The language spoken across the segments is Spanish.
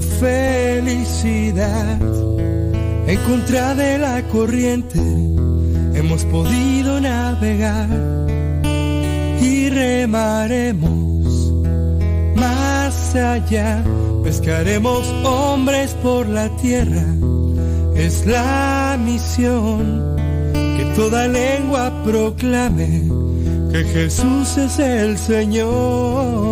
felicidad. En contra de la corriente hemos podido navegar y remaremos más allá. Pescaremos hombres por la tierra, es la misión que toda lengua proclame que Jesús es el Señor.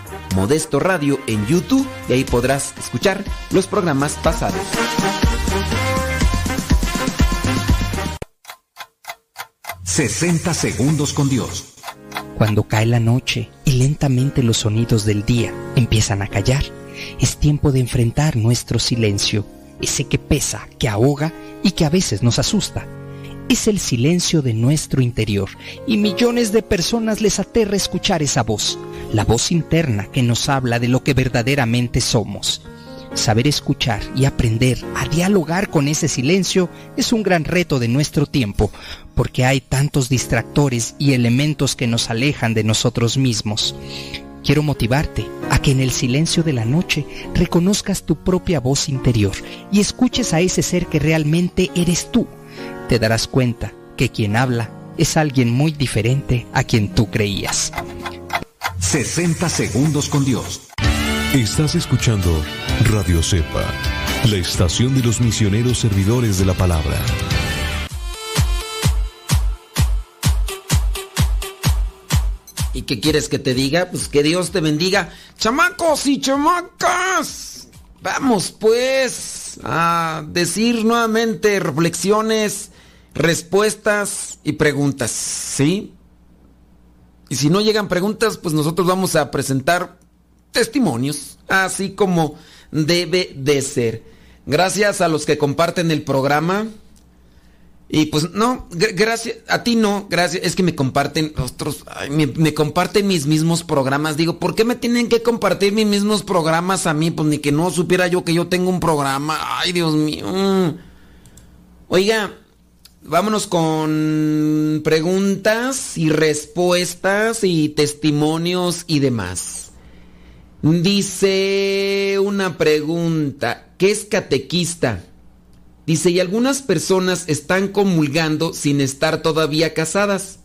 Modesto Radio en YouTube y ahí podrás escuchar los programas pasados. 60 segundos con Dios. Cuando cae la noche y lentamente los sonidos del día empiezan a callar, es tiempo de enfrentar nuestro silencio, ese que pesa, que ahoga y que a veces nos asusta. Es el silencio de nuestro interior y millones de personas les aterra escuchar esa voz, la voz interna que nos habla de lo que verdaderamente somos. Saber escuchar y aprender a dialogar con ese silencio es un gran reto de nuestro tiempo, porque hay tantos distractores y elementos que nos alejan de nosotros mismos. Quiero motivarte a que en el silencio de la noche reconozcas tu propia voz interior y escuches a ese ser que realmente eres tú. Te darás cuenta que quien habla es alguien muy diferente a quien tú creías. 60 segundos con Dios. Estás escuchando Radio Cepa, la estación de los misioneros servidores de la palabra. ¿Y qué quieres que te diga? Pues que Dios te bendiga. Chamacos y chamacas. Vamos pues a decir nuevamente reflexiones, respuestas y preguntas, ¿sí? Y si no llegan preguntas, pues nosotros vamos a presentar testimonios, así como debe de ser. Gracias a los que comparten el programa. Y pues no, gracias, a ti no, gracias, es que me comparten otros, me, comparten mis mismos programas. Digo, ¿por qué me tienen que compartir mis mismos programas a mí? Pues ni que no supiera yo que yo tengo un programa. Ay, Dios mío. Oiga, vámonos con preguntas y respuestas y testimonios y demás. Dice una pregunta, ¿qué es catequista? Dice, y algunas personas están comulgando sin estar todavía casadas.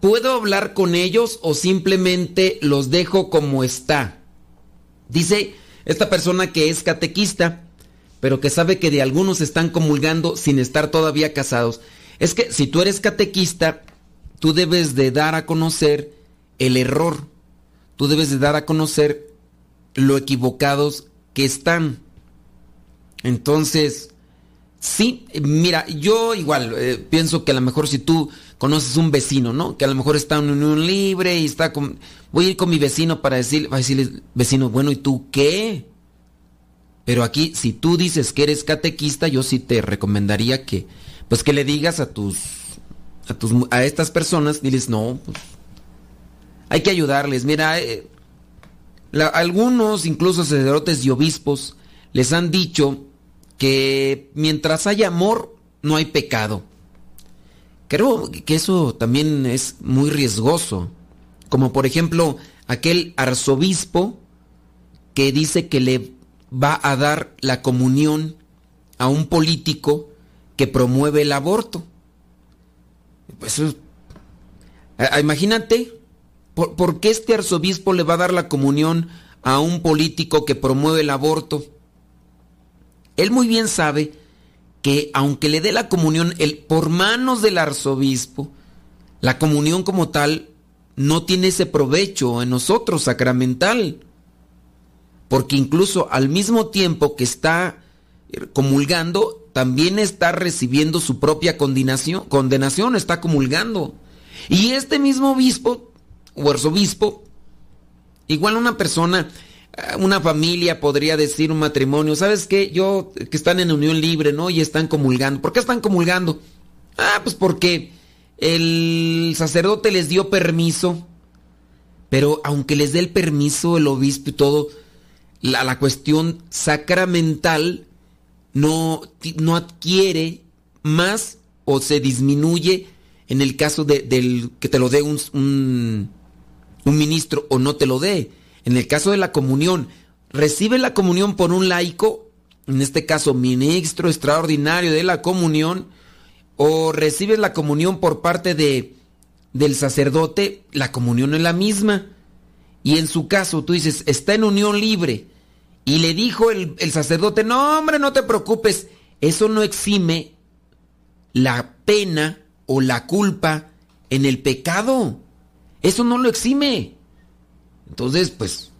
¿Puedo hablar con ellos o simplemente los dejo como está? Dice esta persona que es catequista, pero que sabe que de algunos están comulgando sin estar todavía casados. Es que si tú eres catequista, tú debes de dar a conocer el error. Tú debes de dar a conocer lo equivocados que están. Entonces, Sí, mira, yo igual eh, pienso que a lo mejor si tú conoces un vecino, ¿no? Que a lo mejor está en unión libre y está con... Voy a ir con mi vecino para decir, va a decirle, vecino, bueno, ¿y tú qué? Pero aquí, si tú dices que eres catequista, yo sí te recomendaría que, pues que le digas a tus, a tus, a estas personas, diles, no, pues, hay que ayudarles. Mira, eh, algunos, incluso sacerdotes y obispos, les han dicho que mientras haya amor, no hay pecado. Creo que eso también es muy riesgoso. Como por ejemplo aquel arzobispo que dice que le va a dar la comunión a un político que promueve el aborto. Pues imagínate, ¿por, ¿por, qué este arzobispo le va a dar la comunión a un político que promueve el aborto? Él muy bien sabe que aunque le dé la comunión por manos del arzobispo, la comunión como tal no tiene ese provecho en nosotros sacramental. Porque incluso al mismo tiempo que está comulgando, también está recibiendo su propia condenación, condenación está comulgando. Y este mismo obispo o arzobispo, igual una persona una familia podría decir un matrimonio, ¿sabes qué? Yo, que están en unión libre, ¿no? Y están comulgando. ¿Por qué están comulgando? Ah, pues porque el sacerdote les dio permiso, pero aunque les dé el permiso el obispo y todo, la, la cuestión sacramental no, no adquiere más o se disminuye en el caso de, del que te lo dé un, un, un ministro o no te lo dé en el caso de la comunión, recibe la comunión por un laico en este caso ministro extraordinario de la comunión, o recibes la comunión por parte de, del sacerdote, la comunión es la misma. Y en su caso, tú dices, está en unión libre. Y le dijo el, el sacerdote, no hombre, no te preocupes, eso no exime la pena o la culpa en el pecado. Eso no lo exime. Entonces, pues,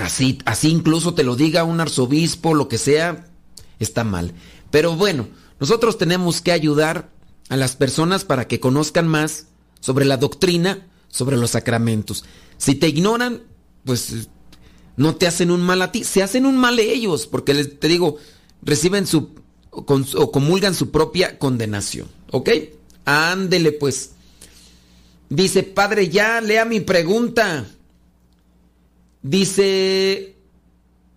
así, así incluso te lo diga un arzobispo, lo que sea, está mal. Pero bueno, nosotros tenemos que ayudar a las personas para que conozcan más sobre la doctrina, sobre los sacramentos. Si te ignoran, pues no te hacen un mal a ti, se hacen un mal ellos, porque les, te digo, reciben su o comulgan su propia condenación. ¿Ok? Ándele pues. Dice, padre, ya lea mi pregunta. Dice,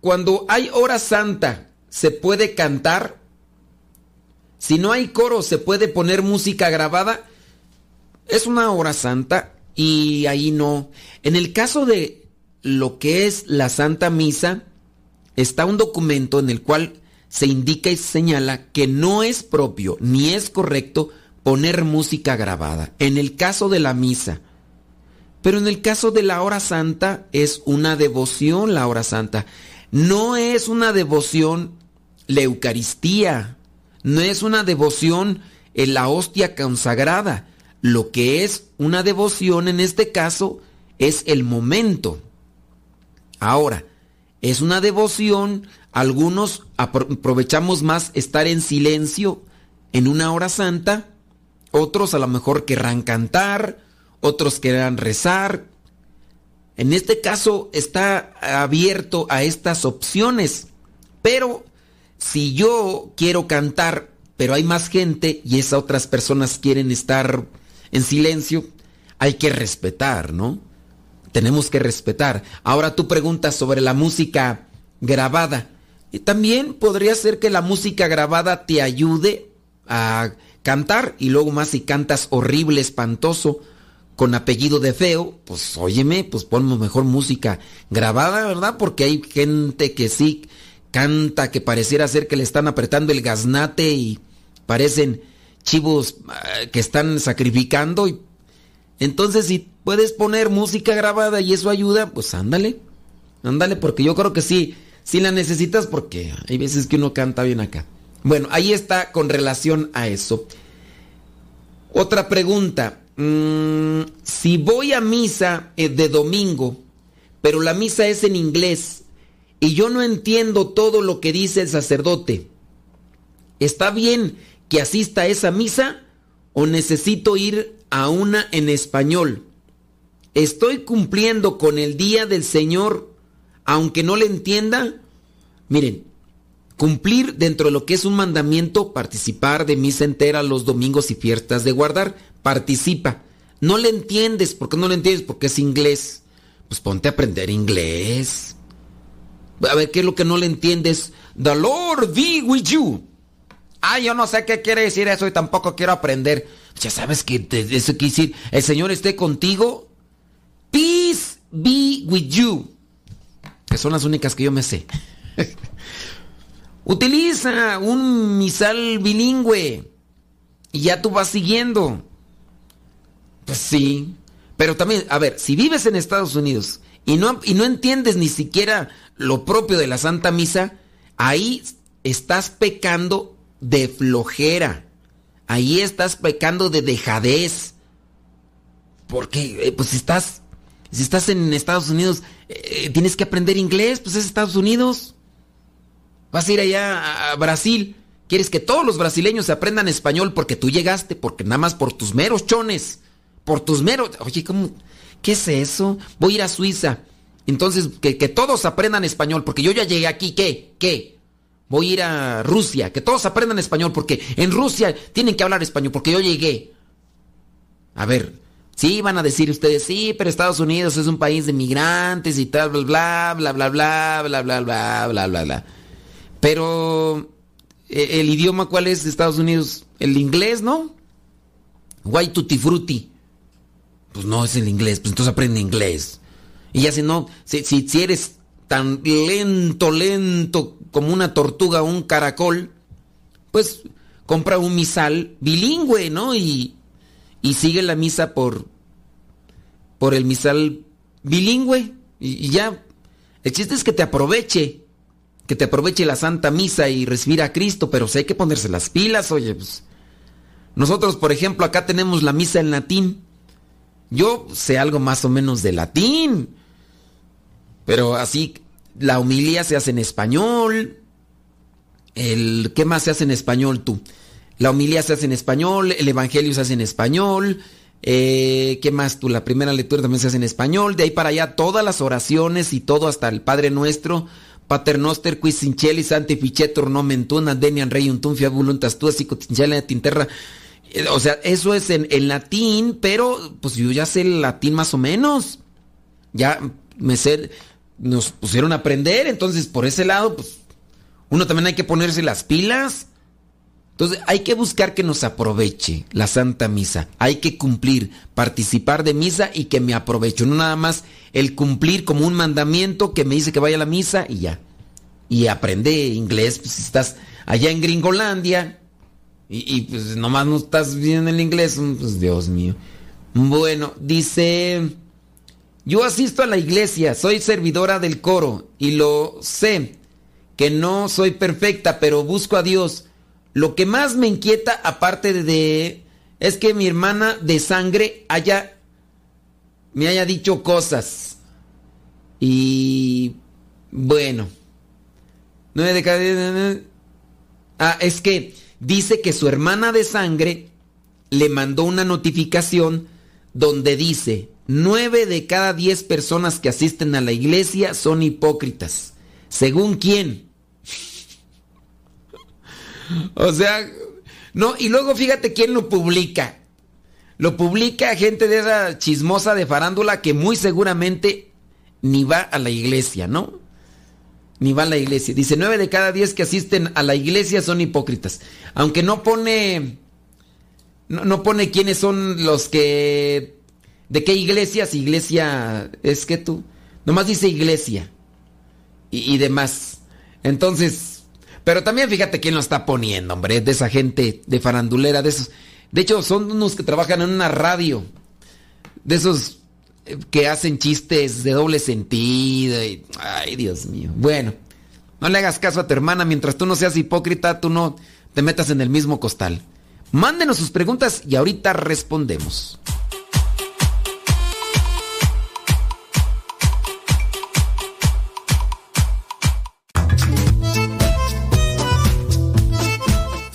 cuando hay hora santa, ¿se puede cantar? Si no hay coro, ¿se puede poner música grabada? Es una hora santa y ahí no. En el caso de lo que es la Santa Misa, está un documento en el cual se indica y señala que no es propio ni es correcto poner música grabada. En el caso de la misa. Pero en el caso de la hora santa es una devoción la hora santa. No es una devoción la Eucaristía. No es una devoción en la hostia consagrada. Lo que es una devoción en este caso es el momento. Ahora, es una devoción, algunos aprovechamos más estar en silencio en una hora santa, otros a lo mejor querrán cantar, otros querrán rezar. En este caso está abierto a estas opciones, pero si yo quiero cantar, pero hay más gente y esas otras personas quieren estar en silencio, hay que respetar, ¿no? Tenemos que respetar. Ahora tú preguntas sobre la música grabada. Y también podría ser que la música grabada te ayude a cantar y luego más si cantas horrible, espantoso, con apellido de feo, pues óyeme, pues ponemos mejor música grabada, ¿verdad? Porque hay gente que sí canta que pareciera ser que le están apretando el gaznate y parecen chivos ah, que están sacrificando y entonces si puedes poner música grabada y eso ayuda, pues ándale. Ándale porque yo creo que sí, sí la necesitas porque hay veces que uno canta bien acá. Bueno, ahí está con relación a eso. Otra pregunta. Mm, si voy a misa eh, de domingo, pero la misa es en inglés y yo no entiendo todo lo que dice el sacerdote, ¿está bien que asista a esa misa o necesito ir a una en español? ¿Estoy cumpliendo con el día del Señor aunque no le entienda? Miren, cumplir dentro de lo que es un mandamiento, participar de misa entera los domingos y fiestas de guardar, participa. No le entiendes, ¿por qué no le entiendes? Porque es inglés. Pues ponte a aprender inglés. A ver, ¿qué es lo que no le entiendes? The Lord be with you. Ah, yo no sé qué quiere decir eso y tampoco quiero aprender. Ya sabes que eso quiere decir, el Señor esté contigo. Peace be with you. Que son las únicas que yo me sé. Utiliza un misal bilingüe y ya tú vas siguiendo. Pues sí. Pero también, a ver, si vives en Estados Unidos y no, y no entiendes ni siquiera lo propio de la Santa Misa, ahí estás pecando de flojera. Ahí estás pecando de dejadez. Porque, eh, pues si estás, si estás en Estados Unidos, eh, tienes que aprender inglés, pues es Estados Unidos. Vas a ir allá a Brasil. Quieres que todos los brasileños aprendan español porque tú llegaste, porque nada más por tus meros chones, por tus meros... Oye, ¿cómo? ¿Qué es eso? Voy a ir a Suiza. Entonces, que, que todos aprendan español, porque yo ya llegué aquí, ¿qué? ¿Qué? Voy a ir a Rusia, que todos aprendan español, porque en Rusia tienen que hablar español, porque yo llegué. A ver, sí van a decir ustedes, sí, pero Estados Unidos es un país de migrantes y tal, bla, bla, bla, bla, bla, bla, bla, bla, bla, bla. Pero, ¿el idioma cuál es de Estados Unidos? El inglés, ¿no? White tutti frutti. Pues no es el inglés, pues entonces aprende inglés. Y ya si no, si, si eres tan lento, lento como una tortuga o un caracol, pues compra un misal bilingüe, ¿no? Y, y sigue la misa por, por el misal bilingüe. Y, ya, el chiste es que te aproveche, que te aproveche la Santa Misa y recibir a Cristo, pero si hay que ponerse las pilas, oye, pues. Nosotros, por ejemplo, acá tenemos la misa en latín. Yo sé algo más o menos de latín, pero así la humilía se hace en español. El, ¿Qué más se hace en español tú? La humilía se hace en español, el evangelio se hace en español. Eh, ¿Qué más tú? La primera lectura también se hace en español. De ahí para allá todas las oraciones y todo hasta el Padre Nuestro. Paternoster, qui sinceli, santi ficetur nomen tuna, denian rey un fia voluntas tua, sicotinchela tinterra. Eh, o sea, eso es en, en, latín, pero pues yo ya sé el latín más o menos. Ya me sé, nos pusieron a aprender, entonces por ese lado, pues uno también hay que ponerse las pilas. Entonces hay que buscar que nos aproveche la Santa Misa. Hay que cumplir, participar de misa y que me aproveche. No nada más el cumplir como un mandamiento que me dice que vaya a la misa y ya. Y aprende inglés, pues si estás allá en Gringolandia y, y pues nomás no estás bien el inglés, pues Dios mío. Bueno, dice, yo asisto a la iglesia, soy servidora del coro y lo sé, que no soy perfecta, pero busco a Dios. Lo que más me inquieta, aparte de, es que mi hermana de sangre haya, me haya dicho cosas. Y bueno, nueve de cada diez. Ah, es que dice que su hermana de sangre le mandó una notificación donde dice, nueve de cada diez personas que asisten a la iglesia son hipócritas. ¿Según quién? O sea, no, y luego fíjate quién lo publica. Lo publica gente de esa chismosa de farándula que muy seguramente ni va a la iglesia, ¿no? Ni va a la iglesia. Dice, nueve de cada diez que asisten a la iglesia son hipócritas. Aunque no pone, no, no pone quiénes son los que, de qué iglesias, iglesia, es que tú, nomás dice iglesia y, demás. Entonces, pero también fíjate quién lo está poniendo, hombre, de esa gente de farandulera, de esos. De hecho, son unos que trabajan en una radio. De esos que hacen chistes de doble sentido. Ay, Dios mío. Bueno, no le hagas caso a tu hermana. Mientras tú no seas hipócrita, tú no te metas en el mismo costal. Mándenos sus preguntas y ahorita respondemos.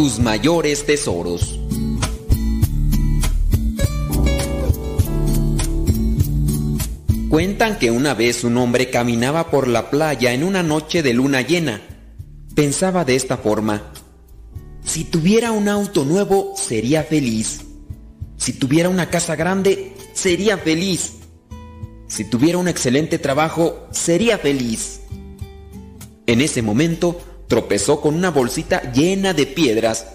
Tus mayores tesoros. Cuentan que una vez un hombre caminaba por la playa en una noche de luna llena. Pensaba de esta forma, si tuviera un auto nuevo sería feliz. Si tuviera una casa grande sería feliz. Si tuviera un excelente trabajo sería feliz. En ese momento tropezó con una bolsita llena de piedras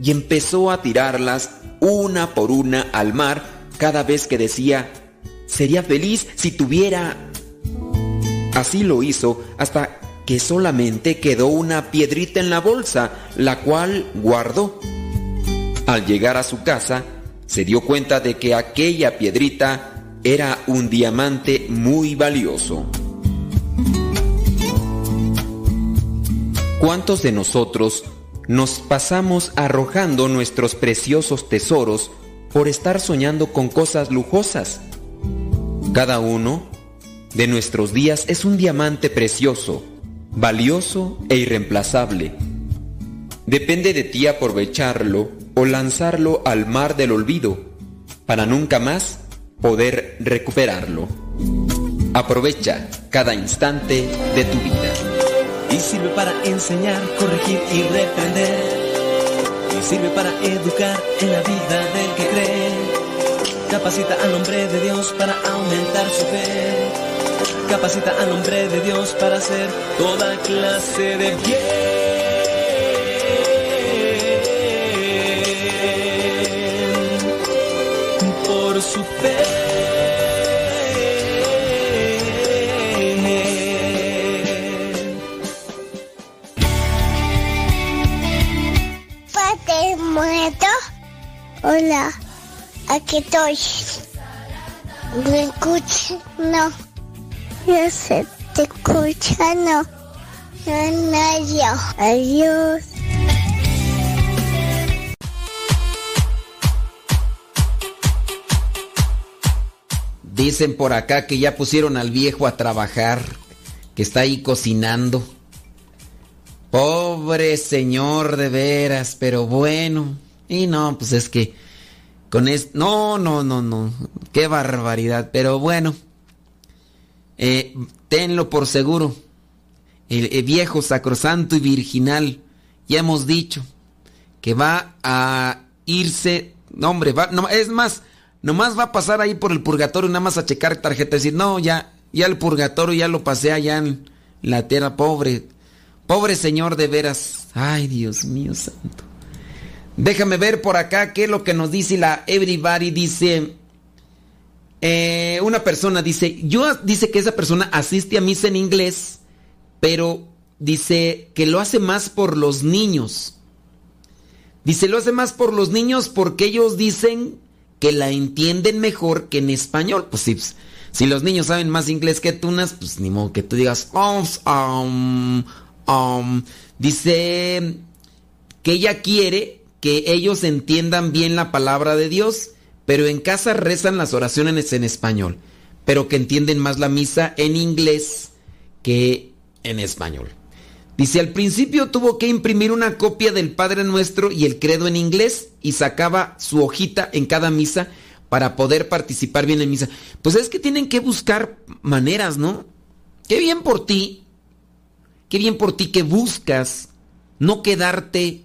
y empezó a tirarlas una por una al mar cada vez que decía, sería feliz si tuviera... Así lo hizo hasta que solamente quedó una piedrita en la bolsa, la cual guardó. Al llegar a su casa, se dio cuenta de que aquella piedrita era un diamante muy valioso. ¿Cuántos de nosotros nos pasamos arrojando nuestros preciosos tesoros por estar soñando con cosas lujosas? Cada uno de nuestros días es un diamante precioso, valioso e irreemplazable. Depende de ti aprovecharlo o lanzarlo al mar del olvido. para nunca más poder recuperarlo. Aprovecha cada instante de tu vida. Sirve para enseñar, corregir y reprender. Sirve para educar en la vida del que cree. Capacita al hombre de Dios para aumentar su fe. Capacita al hombre de Dios para hacer toda clase de bien. Hola, aquí estoy. ¿Me escuchas? No. Yo sé, te escucha, no. No, yo. Adiós. Dicen por acá que ya pusieron al viejo a trabajar, que está ahí cocinando. Pobre señor de veras, pero bueno. Y no, pues es que No, no, no, no. Qué barbaridad, pero bueno. Eh, tenlo por seguro. El, viejo sacrosanto y virginal, ya hemos dicho, que va a irse... No, hombre, va, no, es más, nomás va a pasar ahí por el purgatorio, nada más a checar tarjeta y decir, no, ya, ya el purgatorio ya lo pasé allá en la tierra, pobre, pobre señor de veras. Ay, Dios mío santo. Déjame ver por acá qué es lo que nos dice la Everybody. Dice, eh, una persona dice, yo dice que esa persona asiste a misa en inglés, pero dice que lo hace más por los niños. Dice, lo hace más por los niños porque ellos dicen que la entienden mejor que en español. Pues sí, pues, si los niños saben más inglés que tú, pues ni modo que tú digas, "Oh, um, um". dice que ella quiere que ellos entiendan bien la palabra de Dios, pero en casa rezan las oraciones en español, pero que entienden más la misa en inglés que en español. Dice, al principio tuvo que imprimir una copia del Padre Nuestro y el credo en inglés y sacaba su hojita en cada misa para poder participar bien en misa. Pues es que tienen que buscar maneras, ¿no? Qué bien por ti, qué bien por ti que buscas no quedarte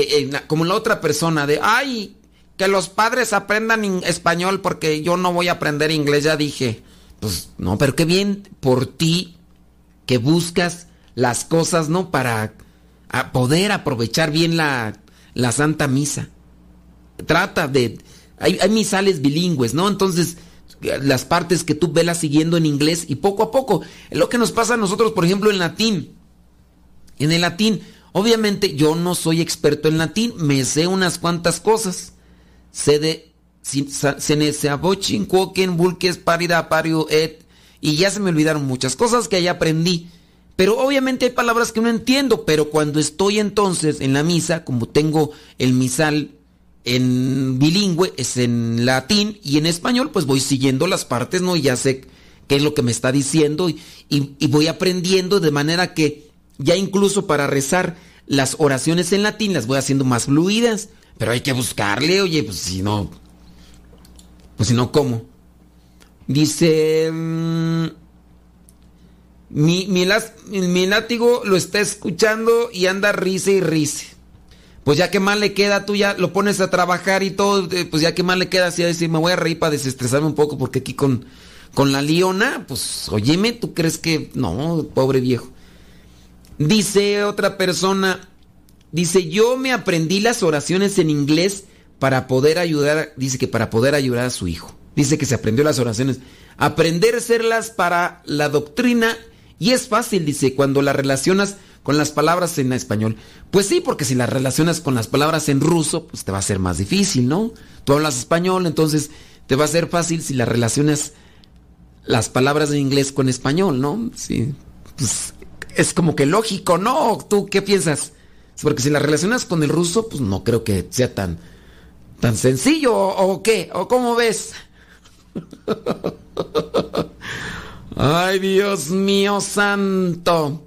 eh, eh, como la otra persona de, ay, que los padres aprendan español porque yo no voy a aprender inglés, ya dije. Pues no, pero qué bien por ti que buscas las cosas, ¿no? Para poder aprovechar bien la, la Santa Misa. Trata de... Hay, hay, misales bilingües, ¿no? Entonces, las partes que tú velas siguiendo en inglés y poco a poco. Lo que nos pasa a nosotros, por ejemplo, en latín. En el latín, obviamente yo no soy experto en latín, me sé unas cuantas cosas. Sé de... Vulques, Parida, Pario, Et. Y ya se me olvidaron muchas cosas que ahí aprendí. Pero obviamente hay palabras que no entiendo, pero cuando estoy entonces en la misa, como tengo el misal en bilingüe, es en latín y en español, pues voy siguiendo las partes, ¿no? Y ya sé qué es lo que me está diciendo y voy aprendiendo de manera que ya incluso para rezar las oraciones en latín las voy haciendo más fluidas, pero hay que buscarle, oye, pues si no, pues si no, ¿cómo? Dice... Mmm, mi, mi, látigo lo está escuchando y anda risa y risa. Pues ya que más le queda, tú ya lo pones a trabajar y todo, pues ya que más le queda así a decir, me voy a reír para desestresarme un poco porque aquí con, con la liona, pues óyeme, ¿tú crees que no, pobre viejo? Dice otra persona, dice, yo me aprendí las oraciones en inglés para poder ayudar, dice que para poder ayudar a su hijo. Dice que se aprendió las oraciones. Aprender a hacerlas para la doctrina y es fácil, dice, cuando las relacionas con las palabras en español. Pues sí, porque si las relacionas con las palabras en ruso, pues te va a ser más difícil, ¿no? Tú hablas español, entonces te va a ser fácil si las relacionas las palabras en inglés con español, ¿no? Sí, pues es como que lógico, ¿no? ¿Tú qué piensas? Porque si las relacionas con el ruso, pues no creo que sea tan, tan sencillo, ¿o, o qué? ¿O cómo ves? Ay, Dios mío santo.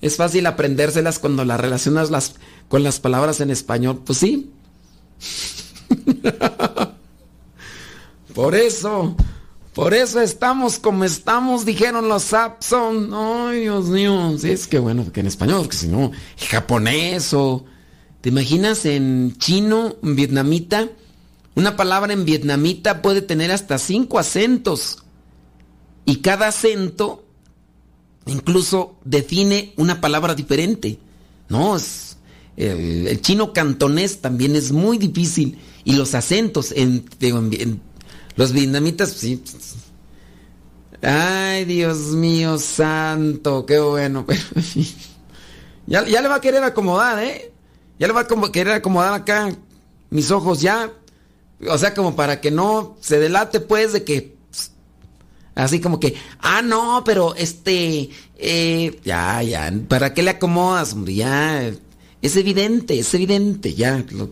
Es fácil aprendérselas cuando las relacionas las, con las palabras en español. Pues sí. Por eso, por eso estamos como estamos, dijeron los Sapson. Ay, Dios mío. Sí, es que bueno, que en español, porque si no, japonés o... ¿Te imaginas en chino, en vietnamita? Una palabra en vietnamita puede tener hasta cinco acentos. Y cada acento incluso define una palabra diferente. No, es, el, chino cantonés también es muy difícil. Y los acentos en, los vietnamitas, sí. Ay, Dios mío santo, qué bueno. ya, ya le va a querer acomodar, ¿eh? Ya le va a querer acomodar acá mis ojos ya. O sea, como para que no se delate pues de que Así como que, ah, no, pero este, eh, ya, ya, ¿para qué le acomodas? Ya, es evidente, es evidente, ya. Lo,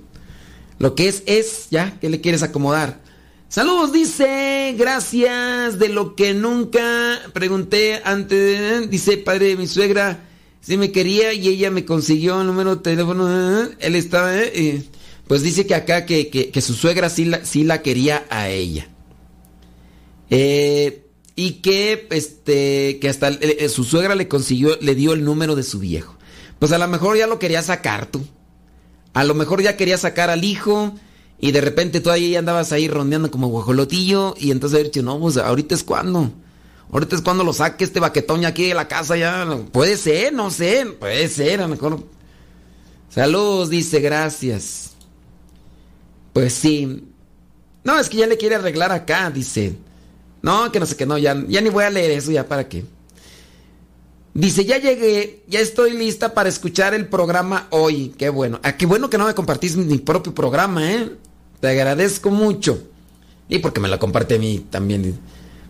lo que es, es, ya, ¿qué le quieres acomodar? Saludos, dice, gracias de lo que nunca pregunté antes, dice padre de mi suegra, si me quería y ella me consiguió el número de teléfono, él estaba, eh, pues dice que acá que, que, su suegra sí la, sí la quería a ella. Eh, y que este que hasta eh, su suegra le consiguió le dio el número de su viejo. Pues a lo mejor ya lo quería sacar tú. A lo mejor ya quería sacar al hijo y de repente tú ahí andabas ahí rondeando como guajolotillo y entonces dicho, no, pues ahorita es cuando. Ahorita es cuando lo saque este baquetón aquí de la casa ya. Puede ser, no sé, puede ser, a lo mejor. Saludos, dice, gracias. Pues sí. No, es que ya le quiere arreglar acá, dice. No, que no sé qué, no, ya, ya ni voy a leer eso, ya para qué. Dice, ya llegué, ya estoy lista para escuchar el programa hoy. Qué bueno. Ah, qué bueno que no me compartís mi propio programa, ¿eh? Te agradezco mucho. Y porque me lo comparte a mí también.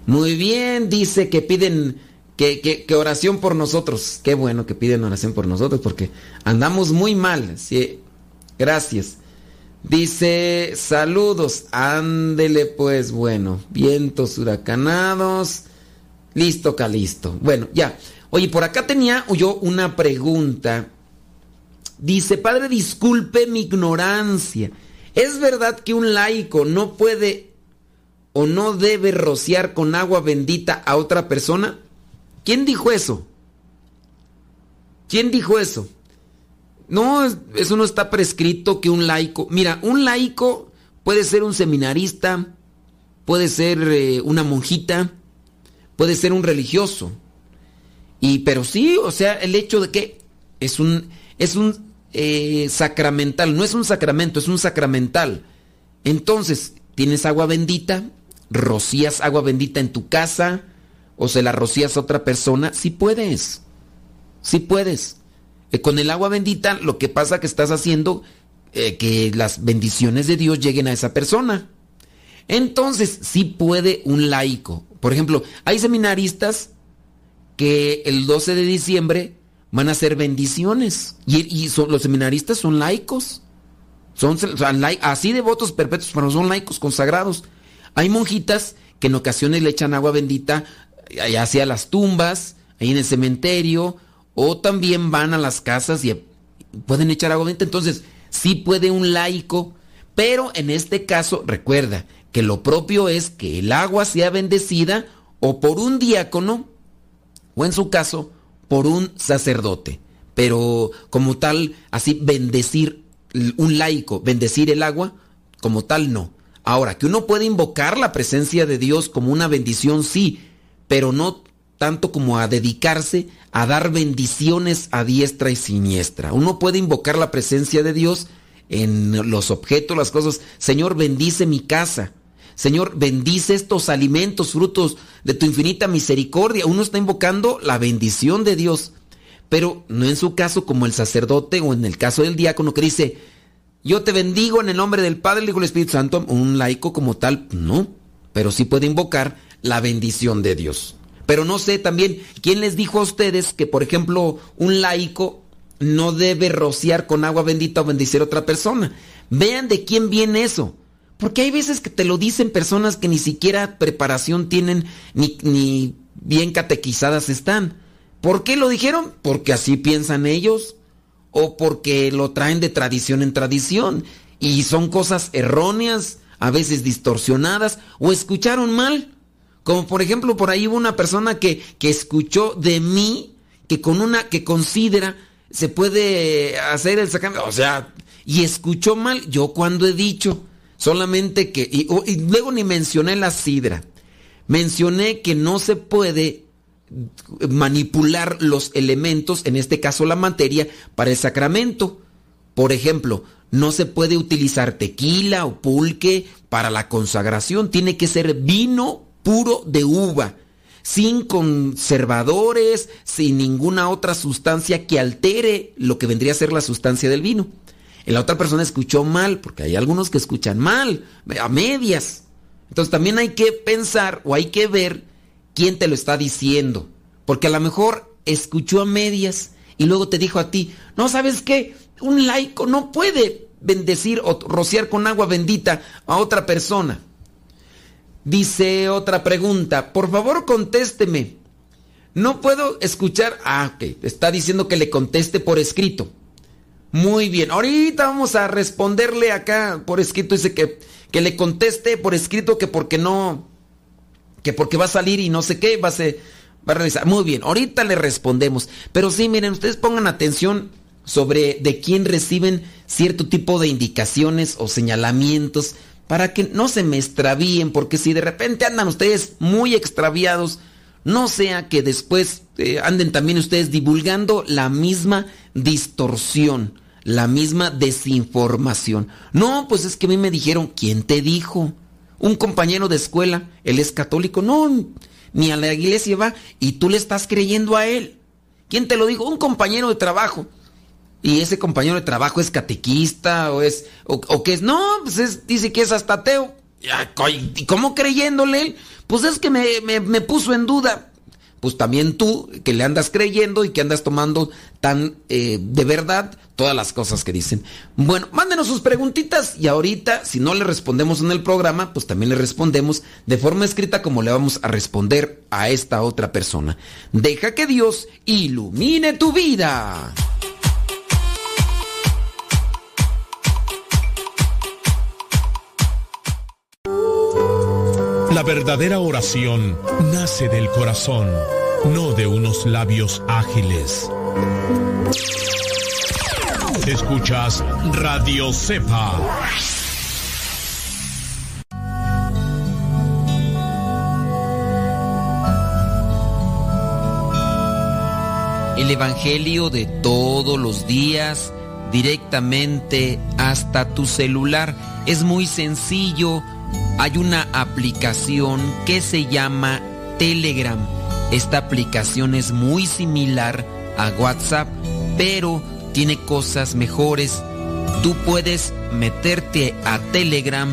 Muy bien, dice que piden que, que, oración por nosotros. Qué bueno que piden oración por nosotros porque andamos muy mal. Sí. Gracias. Dice, saludos, ándele pues, bueno, vientos huracanados, listo, calisto. Bueno, ya. Oye, por acá tenía yo una pregunta. Dice, padre, disculpe mi ignorancia. ¿Es verdad que un laico no puede o no debe rociar con agua bendita a otra persona? ¿Quién dijo eso? ¿Quién dijo eso? No, eso no está prescrito que un laico. Mira, un laico puede ser un seminarista, puede ser eh, una monjita, puede ser un religioso. Y, pero sí, o sea, el hecho de que es un, es un eh, sacramental, no es un sacramento, es un sacramental. Entonces, tienes agua bendita, rocías agua bendita en tu casa o se la rocías a otra persona, sí puedes, sí puedes. Eh, con el agua bendita lo que pasa que estás haciendo eh, que las bendiciones de Dios lleguen a esa persona. Entonces, sí puede un laico. Por ejemplo, hay seminaristas que el 12 de diciembre van a hacer bendiciones. Y, son, los seminaristas son laicos. Son, así devotos perpetuos, pero son laicos consagrados. Hay monjitas que en ocasiones le echan agua bendita eh, hacia las tumbas, ahí en el cementerio, o también van a las casas y pueden echar agua bendita. Entonces, sí puede un laico, pero en este caso, recuerda que lo propio es que el agua sea bendecida o por un diácono, o en su caso, por un sacerdote. Pero como tal, así bendecir un laico, bendecir el agua, como tal no. Ahora, que uno puede invocar la presencia de Dios como una bendición, sí, pero no tanto como a dedicarse a dar bendiciones a diestra y siniestra. Uno puede invocar la presencia de Dios en los objetos, las cosas. Señor, bendice mi casa. Señor, bendice estos alimentos, frutos de tu infinita misericordia. Uno está invocando la bendición de Dios, pero no en su caso como el sacerdote o en el caso del diácono que dice, yo te bendigo en el nombre del Padre, el Hijo y el Espíritu Santo. Un laico como tal, no, pero sí puede invocar la bendición de Dios. Pero no sé también quién les dijo a ustedes que, por ejemplo, un laico no debe rociar con agua bendita o bendecir a otra persona. Vean de quién viene eso. Porque hay veces que te lo dicen personas que ni siquiera preparación tienen ni, ni bien catequizadas están. ¿Por qué lo dijeron? Porque así piensan ellos o porque lo traen de tradición en tradición. Y son cosas erróneas, a veces distorsionadas o escucharon mal. Como por ejemplo, por ahí hubo una persona que, que escuchó de mí que con una que considera se puede hacer el sacamiento, o sea, y escuchó mal. Yo cuando he dicho solamente que, y, y luego ni mencioné la sidra, mencioné que no se puede manipular los elementos, en este caso la materia, para el sacramento. Por ejemplo, no se puede utilizar tequila o pulque para la consagración, tiene que ser vino puro de uva, sin conservadores, sin ninguna otra sustancia que altere lo que vendría a ser la sustancia del vino. La otra persona escuchó mal, porque hay algunos que escuchan mal, a medias. Entonces también hay que pensar o hay que ver quién te lo está diciendo. Porque a lo mejor escuchó a medias y luego te dijo a ti, no sabes qué, un laico no puede bendecir o rociar con agua bendita a otra persona. Dice otra pregunta, por favor contésteme. No puedo escuchar. Ah, ok. Está diciendo que le conteste por escrito. Muy bien. Ahorita vamos a responderle acá por escrito. Dice que, que le conteste por escrito que porque no. Que porque va a salir y no sé qué. Va a, ser, va a realizar. Muy bien. Ahorita le respondemos. Pero sí, miren, ustedes pongan atención sobre de quién reciben cierto tipo de indicaciones o señalamientos para que no se me extravíen, porque si de repente andan ustedes muy extraviados, no sea que después eh, anden también ustedes divulgando la misma distorsión, la misma desinformación. No, pues es que a mí me dijeron, ¿quién te dijo? Un compañero de escuela, él es católico, no, ni a la iglesia va, y tú le estás creyendo a él. ¿Quién te lo dijo? Un compañero de trabajo y ese compañero de trabajo es catequista o es o, que es no pues dice que es hasta ateo y cómo creyéndole pues es que me, me, puso en duda. Pues también tú que le andas creyendo y que andas tomando tan eh, de verdad todas las cosas que dicen. Bueno mándenos sus preguntitas y ahorita si no le respondemos en el programa pues también le respondemos de forma escrita como le vamos a responder a esta otra persona. Deja que Dios ilumine tu vida La verdadera oración nace del corazón, no de unos labios ágiles. Escuchas Radio Cepa. El Evangelio de todos los días directamente hasta tu celular. Es muy sencillo hay una aplicación que se llama Telegram. Esta aplicación es muy similar a WhatsApp, pero tiene cosas mejores. Tú puedes meterte a Telegram,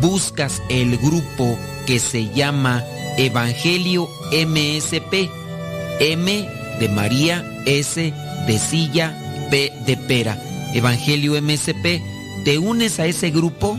buscas el grupo que se llama Evangelio MSP. M de María, S de silla, P de pera. Evangelio MSP. Te unes a ese grupo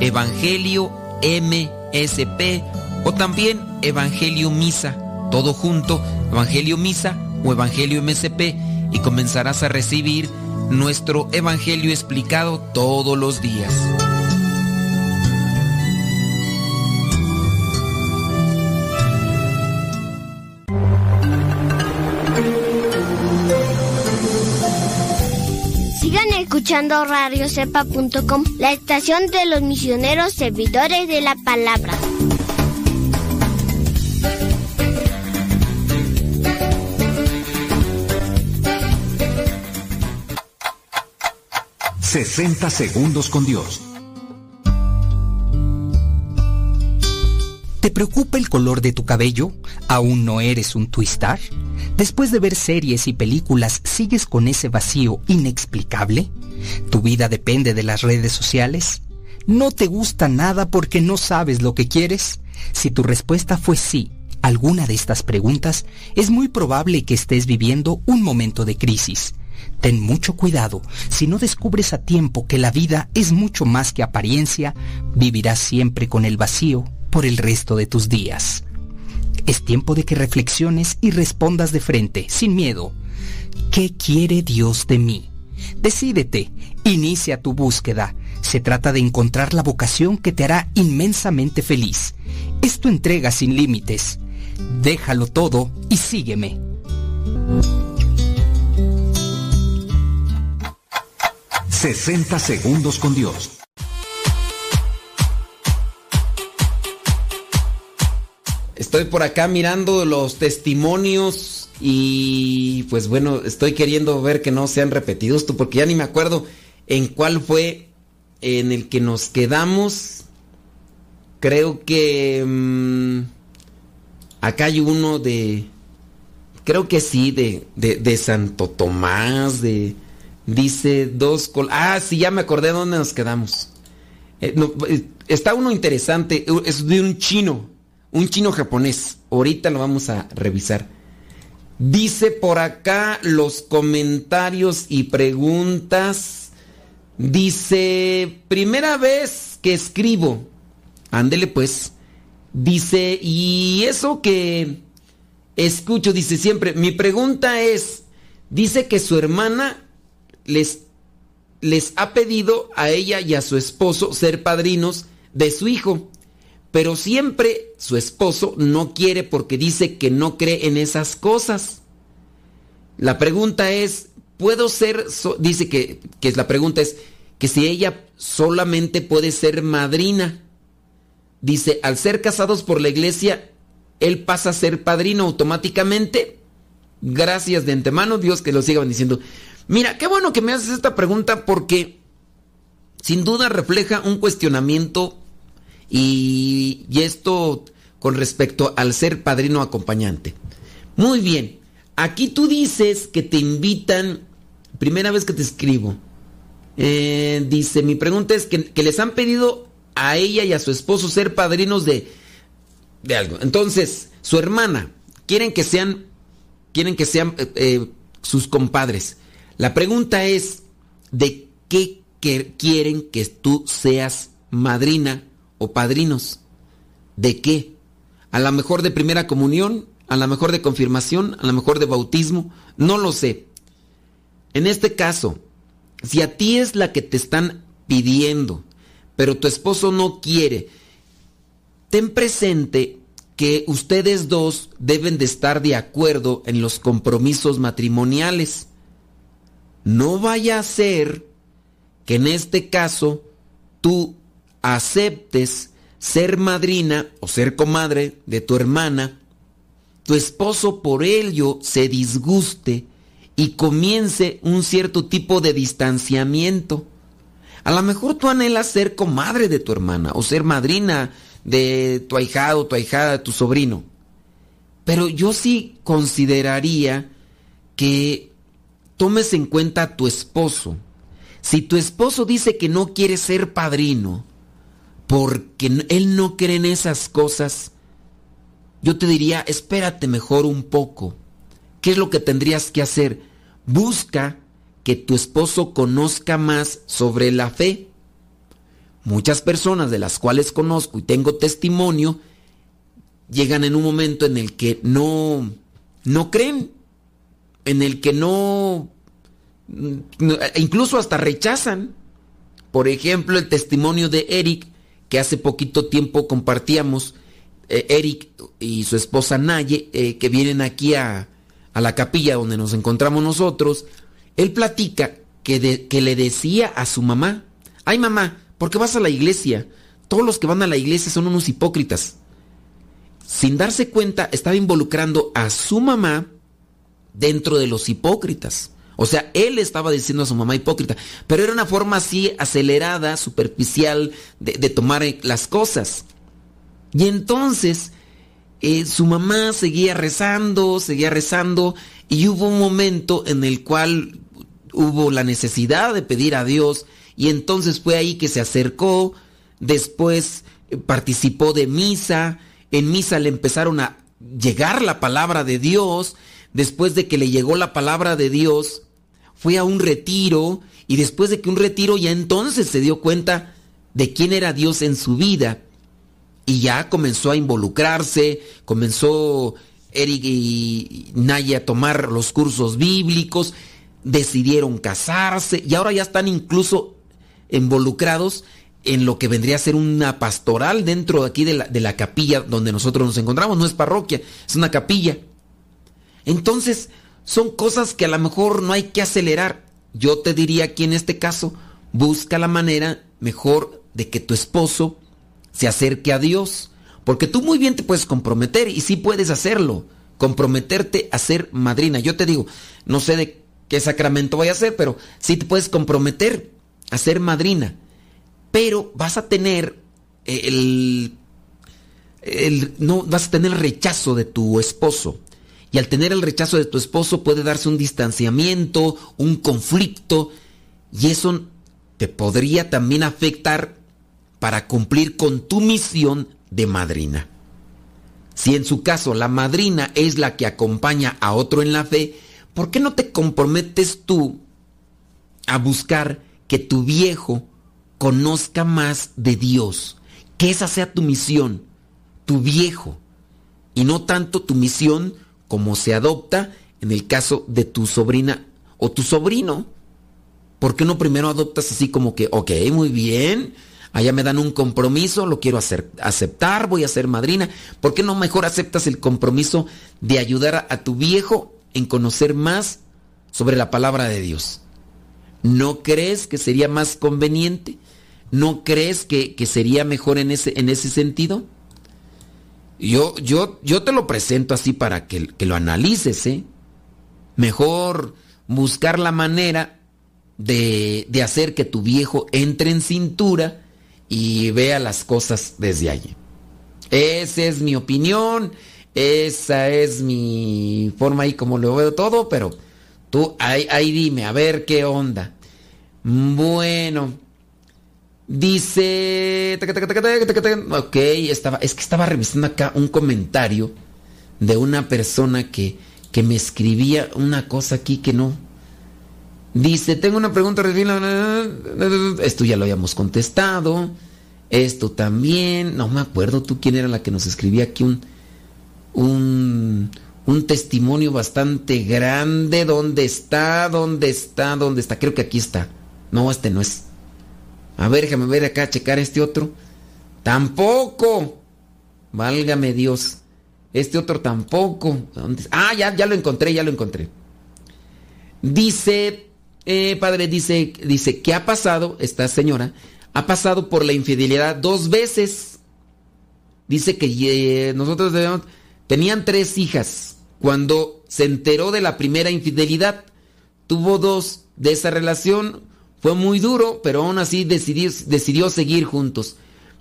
Evangelio MSP o también Evangelio Misa, todo junto, Evangelio Misa o Evangelio MSP y comenzarás a recibir nuestro Evangelio explicado todos los días. Escuchando radiocepa.com, la estación de los misioneros servidores de la palabra. ...60 segundos con Dios. ¿Te preocupa el color de tu cabello? ¿Aún no eres un twistar? Después de ver series y películas, ¿sigues con ese vacío inexplicable? ¿Tu vida depende de las redes sociales? ¿No te gusta nada porque no sabes lo que quieres? Si tu respuesta fue sí, alguna de estas preguntas, es muy probable que estés viviendo un momento de crisis. Ten mucho cuidado. Si no descubres a tiempo que la vida es mucho más que apariencia, vivirás siempre con el vacío por el resto de tus días. Es tiempo de que reflexiones y respondas de frente, sin miedo. ¿Qué quiere Dios de mí? Decídete, inicia tu búsqueda. Se trata de encontrar la vocación que te hará inmensamente feliz. Es tu entrega sin límites. Déjalo todo y sígueme. 60 segundos con Dios. Estoy por acá mirando los testimonios y pues bueno, estoy queriendo ver que no sean repetidos tú porque ya ni me acuerdo en cuál fue en el que nos quedamos. Creo que mm, acá hay uno de creo que sí de, de, Santo Tomás de dice dos col ah sí ya me acordé dónde nos quedamos eh, eh, está uno interesante es de un chino un chino japonés. Ahorita lo vamos a revisar. Dice por acá los comentarios y preguntas. Dice, primera vez que escribo. Ándele pues. Dice, y eso que escucho, dice siempre, mi pregunta es, dice que su hermana les, les ha pedido a ella y a su esposo ser padrinos de su hijo. Pero siempre su esposo no quiere porque dice que no cree en esas cosas. La pregunta es, ¿puedo ser, dice que, que la pregunta es, que si ella solamente puede ser madrina? Dice, al ser casados por la iglesia, él pasa a ser padrino automáticamente. Gracias de antemano, Dios que lo siga diciendo. Mira, qué bueno que me haces esta pregunta porque sin duda refleja un cuestionamiento y, esto con respecto al ser padrino acompañante. Muy bien, aquí tú dices que te invitan, primera vez que te escribo, eh, dice, mi pregunta es que, les han pedido a ella y a su esposo ser padrinos de, de algo. Entonces, su hermana, quieren que sean, quieren que sean eh, eh, sus compadres. La pregunta es, ¿de qué quieren que tú seas madrina o padrinos. ¿De qué? A lo mejor de primera comunión, a lo mejor de confirmación, a lo mejor de bautismo, no lo sé. En este caso, si a ti es la que te están pidiendo, pero tu esposo no quiere, ten presente que ustedes dos deben de estar de acuerdo en los compromisos matrimoniales. No vaya a ser que en este caso tú aceptes ser madrina o ser comadre de tu hermana, tu esposo por ello se disguste y comience un cierto tipo de distanciamiento. A lo mejor tú anhelas ser comadre de tu hermana o ser madrina de tu ahijado, tu ahijada, tu sobrino. Pero yo sí consideraría que tomes en cuenta a tu esposo. Si tu esposo dice que no quiere ser padrino, porque él no cree en esas cosas, yo te diría, espérate mejor un poco. ¿Qué es lo que tendrías que hacer? Busca que tu esposo conozca más sobre la fe. Muchas personas de las cuales conozco y tengo testimonio llegan en un momento en el que no no creen, en el que no incluso hasta rechazan. Por ejemplo, el testimonio de Eric que hace poquito tiempo compartíamos, eh, Eric y su esposa Naye, eh, que vienen aquí a, a, la capilla donde nos encontramos nosotros, él platica que, que le decía a su mamá, ay mamá, ¿por qué vas a la iglesia? Todos los que van a la iglesia son unos hipócritas. Sin darse cuenta, estaba involucrando a su mamá dentro de los hipócritas. O sea, él estaba diciendo a su mamá hipócrita, pero era una forma así acelerada, superficial de, tomar las cosas. Y entonces eh, su mamá seguía rezando, seguía rezando, y hubo un momento en el cual hubo la necesidad de pedir a Dios, y entonces fue ahí que se acercó después eh, participó de misa, en misa le empezaron a llegar la palabra de Dios, después de que le llegó la palabra de Dios, fue a un retiro y después de que un retiro ya entonces se dio cuenta de quién era Dios en su vida y ya comenzó a involucrarse, comenzó Eric y Naya a tomar los cursos bíblicos, decidieron casarse y ahora ya están incluso involucrados en lo que vendría a ser una pastoral dentro de aquí de la, de la capilla donde nosotros nos encontramos. No es parroquia, es una capilla. Entonces, son cosas que a lo mejor no hay que acelerar. Yo te diría aquí en este caso, busca la manera mejor de que tu esposo se acerque a Dios. Porque tú muy bien te puedes comprometer y sí puedes hacerlo. Comprometerte a ser madrina. Yo te digo, no sé de qué sacramento voy a hacer, pero sí te puedes comprometer a ser madrina. Pero vas a tener el, el, no vas a tener rechazo de tu esposo. Y al tener el rechazo de tu esposo puede darse un distanciamiento, un conflicto, y eso te podría también afectar para cumplir con tu misión de madrina. Si en su caso la madrina es la que acompaña a otro en la fe, ¿por qué no te comprometes tú a buscar que tu viejo conozca más de Dios? Que esa sea tu misión, tu viejo, y no tanto tu misión como se adopta en el caso de tu sobrina o tu sobrino. ¿Por qué no primero adoptas así como que, ok, muy bien, allá me dan un compromiso, lo quiero hacer, aceptar, voy a ser madrina? ¿Por qué no mejor aceptas el compromiso de ayudar a, a tu viejo en conocer más sobre la palabra de Dios? ¿No crees que sería más conveniente? ¿No crees que, que sería mejor en ese, en ese sentido? Yo, yo, yo te lo presento así para que, que lo analices, ¿eh? Mejor buscar la manera de, de, hacer que tu viejo entre en cintura y vea las cosas desde allí. Esa es mi opinión, esa es mi forma ahí como lo veo todo, pero tú ahí, ahí dime, a ver qué onda. Bueno, Dice. Ok, estaba, es que estaba revisando acá un comentario de una persona que, que me escribía una cosa aquí que no. Dice: Tengo una pregunta. Esto ya lo habíamos contestado. Esto también. No me acuerdo tú quién era la que nos escribía aquí un. Un, un testimonio bastante grande. ¿Dónde está? ¿Dónde está? ¿Dónde está? Creo que aquí está. No, este no es. A ver, déjame ver acá, checar este otro. Tampoco. Válgame Dios. Este otro tampoco. Ah, ya, ya lo encontré, ya lo encontré. Dice, eh, padre, dice, dice, ¿qué ha pasado? Esta señora ha pasado por la infidelidad dos veces. Dice que nosotros debemos, tenían tres hijas. Cuando se enteró de la primera infidelidad, tuvo dos de esa relación fue muy duro, pero aún así decidió, decidió seguir juntos.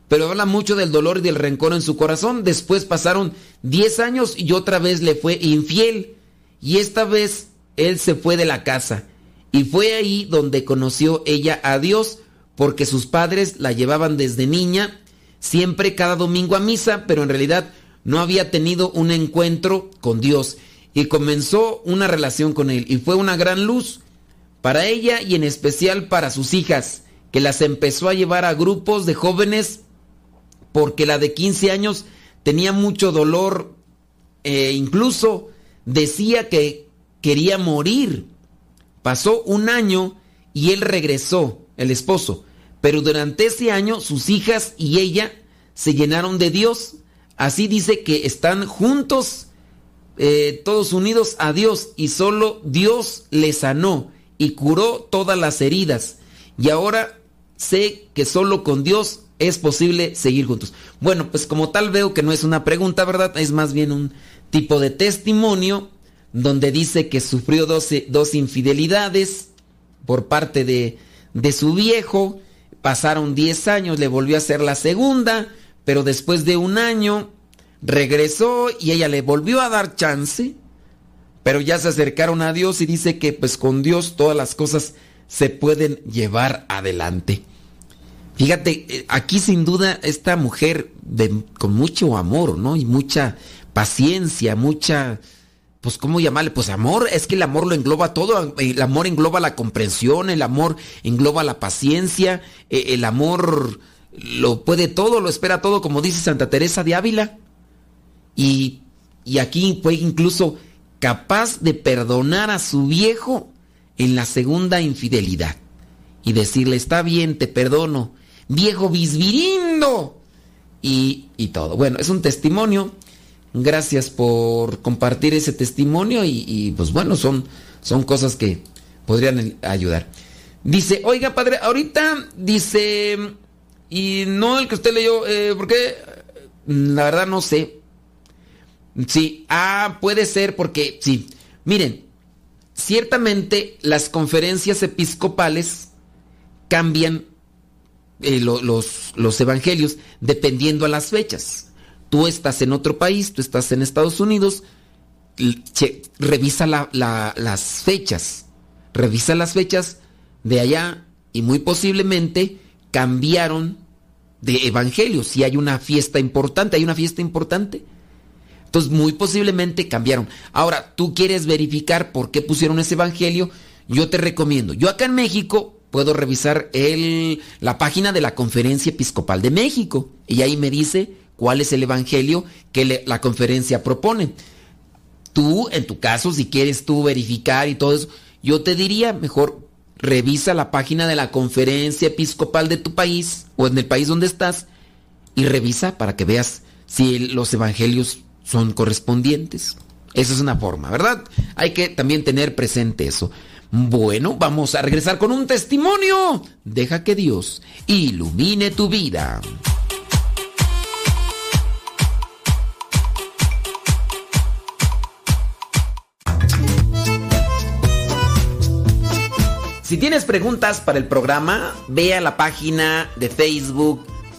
Pero habla mucho del dolor y del rencor en su corazón. Después pasaron 10 años y otra vez le fue infiel. Y esta vez él se fue de la casa. Y fue ahí donde conoció ella a Dios, porque sus padres la llevaban desde niña, siempre cada domingo a misa, pero en realidad no había tenido un encuentro con Dios. Y comenzó una relación con él. Y fue una gran luz para ella y en especial para sus hijas, que las empezó a llevar a grupos de jóvenes porque la de 15 años tenía mucho dolor e incluso decía que quería morir. Pasó un año y él regresó, el esposo, pero durante ese año sus hijas y ella se llenaron de Dios. Así dice que están juntos, eh, todos unidos a Dios y solo Dios les sanó y curó todas las heridas. Y ahora sé que solo con Dios es posible seguir juntos. Bueno, pues como tal veo que no es una pregunta, ¿verdad? Es más bien un tipo de testimonio donde dice que sufrió dos, dos infidelidades por parte de, de su viejo. Pasaron 10 años, le volvió a hacer la segunda, pero después de un año regresó y ella le volvió a dar chance pero ya se acercaron a Dios y dice que pues con Dios todas las cosas se pueden llevar adelante. Fíjate, eh, aquí sin duda esta mujer con mucho amor, ¿no? Y mucha paciencia, mucha, pues ¿cómo llamarle? Pues amor, es que el amor lo engloba todo, el amor engloba la comprensión, el amor engloba la paciencia, eh, el amor lo puede todo, lo espera todo, como dice Santa Teresa de Ávila. Y, y aquí fue incluso capaz de perdonar a su viejo en la segunda infidelidad y decirle, está bien, te perdono, viejo bisbirindo. Y, y todo. Bueno, es un testimonio. Gracias por compartir ese testimonio y, y, pues bueno, son, son cosas que podrían ayudar. Dice, oiga padre, ahorita dice, y no el que usted leyó, eh, porque la verdad no sé. Sí, ah, puede ser porque, sí, miren, ciertamente las conferencias episcopales cambian eh, los, los, evangelios dependiendo a las fechas. Tú estás en otro país, tú estás en Estados Unidos, revisa las fechas, revisa las fechas de allá y muy posiblemente cambiaron de evangelio. Si hay una fiesta importante, hay una fiesta importante. Entonces, muy posiblemente cambiaron. Ahora, tú quieres verificar por qué pusieron ese evangelio, yo te recomiendo. Yo acá en México puedo revisar la página de la Conferencia Episcopal de México y ahí me dice cuál es el evangelio que la conferencia propone. Tú, en tu caso, si quieres tú verificar y todo eso, yo te diría mejor revisa la página de la conferencia episcopal de tu país o en el país donde estás y revisa para que veas si los evangelios son correspondientes. Esa es una forma, ¿verdad? Hay que también tener presente eso. Bueno, vamos a regresar con un testimonio. Deja que Dios ilumine tu vida. Si tienes preguntas para el programa, ve a la página de Facebook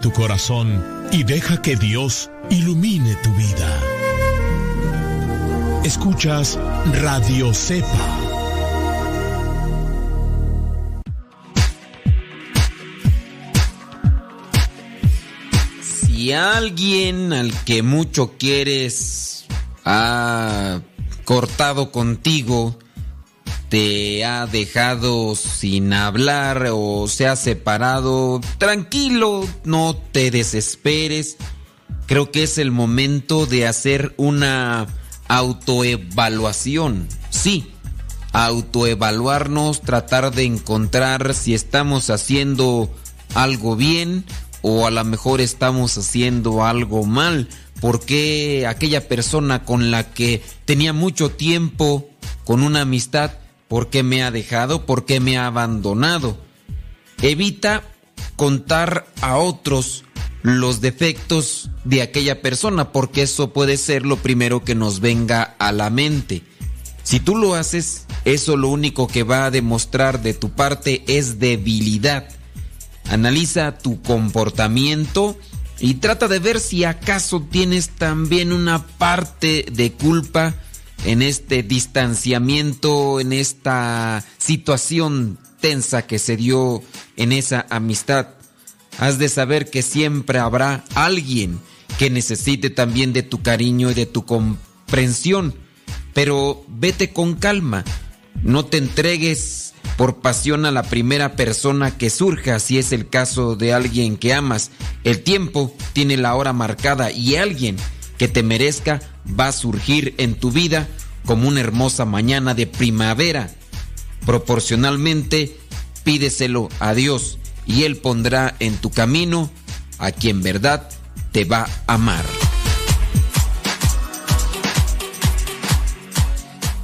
Tu corazón y deja que Dios ilumine tu vida. Escuchas Radio Cepa. Si alguien al que mucho quieres ha cortado contigo, te ha dejado sin hablar o se ha separado, tranquilo, no te desesperes. Creo que es el momento de hacer una autoevaluación. Sí, autoevaluarnos, tratar de encontrar si estamos haciendo algo bien o a lo mejor estamos haciendo algo mal. Porque aquella persona con la que tenía mucho tiempo con una amistad ¿Por qué me ha dejado? ¿Por qué me ha abandonado? Evita contar a otros los defectos de aquella persona, porque eso puede ser lo primero que nos venga a la mente. Si tú lo haces, eso lo único que va a demostrar de tu parte es debilidad. Analiza tu comportamiento y trata de ver si acaso tienes también una parte de culpa en este distanciamiento, en esta situación tensa que se dio en esa amistad. Has de saber que siempre habrá alguien que necesite también de tu cariño y de tu comprensión, pero vete con calma, no te entregues por pasión a la primera persona que surja si es el caso de alguien que amas. El tiempo tiene la hora marcada y alguien que te merezca va a surgir en tu vida como una hermosa mañana de primavera. Proporcionalmente, pídeselo a Dios y Él pondrá en tu camino a quien verdad te va a amar.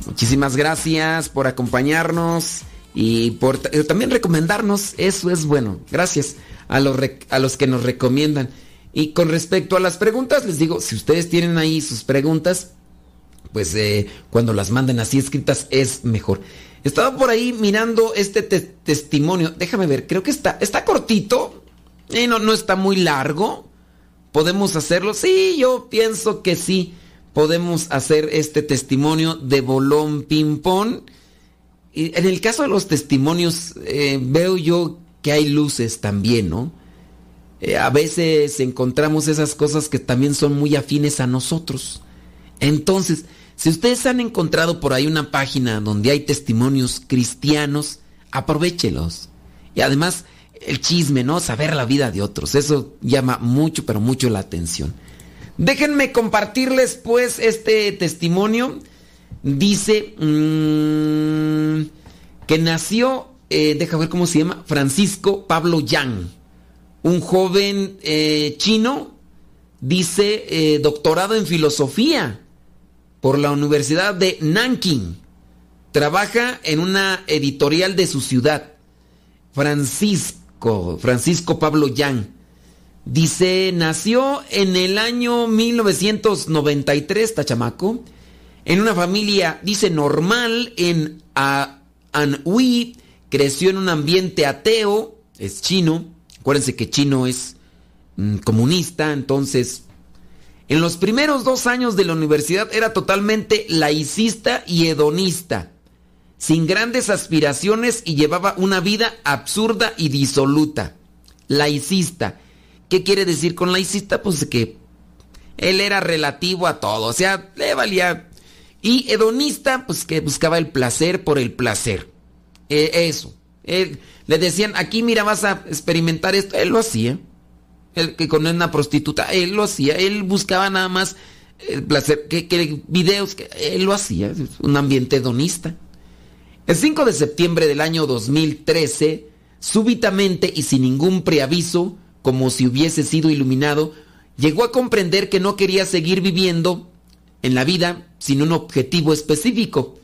Muchísimas gracias por acompañarnos y por también recomendarnos. Eso es bueno. Gracias. a los, a los que nos recomiendan. Y con respecto a las preguntas, les digo, si ustedes tienen ahí sus preguntas, pues eh, cuando las manden así escritas es mejor. Estaba por ahí mirando este testimonio. Déjame ver, creo que está, está cortito. Eh, no, no está muy largo. ¿Podemos hacerlo? Sí, yo pienso que sí. Podemos hacer este testimonio de Bolón Ping-Pong. En el caso de los testimonios, eh, veo yo que hay luces también, ¿no? Eh, a veces encontramos esas cosas que también son muy afines a nosotros. Entonces, si ustedes han encontrado por ahí una página donde hay testimonios cristianos, aprovechelos. Y además, el chisme, ¿no? Saber la vida de otros. Eso llama mucho, pero mucho la atención. Déjenme compartirles pues este testimonio. Dice mmm, que nació, eh, deja ver cómo se llama, Francisco Pablo Yang, un joven eh, chino, dice eh, doctorado en filosofía por la Universidad de Nanking. Trabaja en una editorial de su ciudad. Francisco, Francisco Pablo Yang. Dice, nació en el año 1993, Tachamaco, en una familia, dice, normal en Anhui, creció en un ambiente ateo, es chino, acuérdense que chino es mm, comunista, entonces en los primeros dos años de la universidad era totalmente laicista y hedonista, sin grandes aspiraciones y llevaba una vida absurda y disoluta. Laicista. ¿Qué quiere decir con laicista? Pues que él era relativo a todo, o sea, le valía. Y hedonista, pues que buscaba el placer por el placer. Eh, eso. Le decían, aquí mira, vas a experimentar esto. Él lo hacía que con una prostituta, él lo hacía, él buscaba nada más el placer, que, videos, que él lo hacía, un ambiente hedonista. El 5 de septiembre del año 2013, súbitamente y sin ningún preaviso, como si hubiese sido iluminado, llegó a comprender que no quería seguir viviendo en la vida sin un objetivo específico.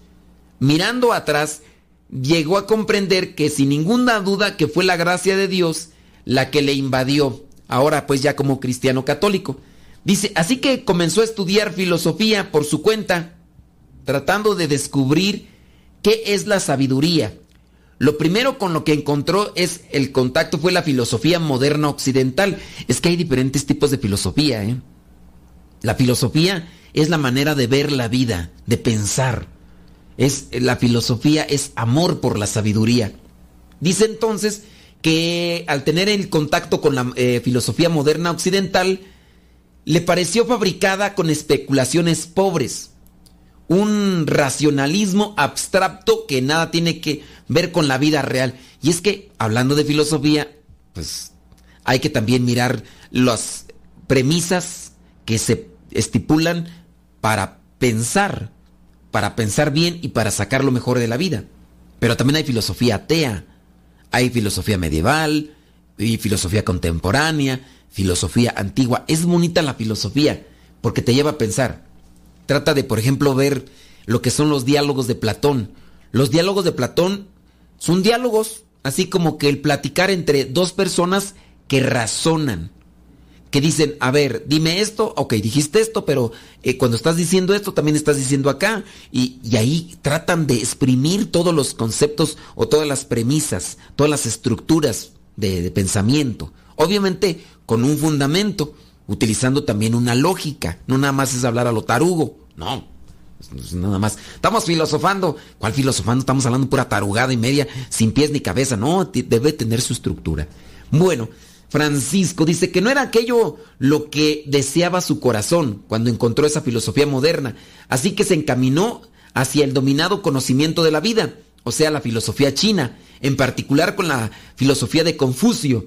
Mirando atrás, llegó a comprender que sin ninguna duda que fue la gracia de Dios la que le invadió ahora pues ya como cristiano católico. Dice, así que comenzó a estudiar filosofía por su cuenta, tratando de descubrir qué es la sabiduría. Lo primero con lo que encontró es el contacto fue la filosofía moderna occidental. Es que hay diferentes tipos de filosofía. ¿eh? La filosofía es la manera de ver la vida, de pensar. Es la filosofía es amor por la sabiduría. Dice entonces que al tener el contacto con la eh, filosofía moderna occidental, le pareció fabricada con especulaciones pobres, un racionalismo abstracto que nada tiene que ver con la vida real. Y es que, hablando de filosofía, pues hay que también mirar las premisas que se estipulan para pensar, para pensar bien y para sacar lo mejor de la vida. Pero también hay filosofía atea, hay filosofía medieval, y filosofía contemporánea, filosofía antigua. Es bonita la filosofía porque te lleva a pensar. Trata de, por ejemplo, ver lo que son los diálogos de Platón. Los diálogos de Platón son diálogos, así como que el platicar entre dos personas que razonan que dicen, a ver, dime esto, ok, dijiste esto, pero eh, cuando estás diciendo esto también estás diciendo acá. Y, ahí tratan de exprimir todos los conceptos o todas las premisas, todas las estructuras de, pensamiento. Obviamente con un fundamento, utilizando también una lógica. No nada más es hablar a lo tarugo, no. Nada más. Estamos filosofando. ¿Cuál filosofando? Estamos hablando pura tarugada y media, sin pies ni cabeza. No, debe tener su estructura. Bueno, Francisco dice que no era aquello lo que deseaba su corazón cuando encontró esa filosofía moderna, así que se encaminó hacia el dominado conocimiento de la vida, o sea, la filosofía china, en particular con la filosofía de Confucio.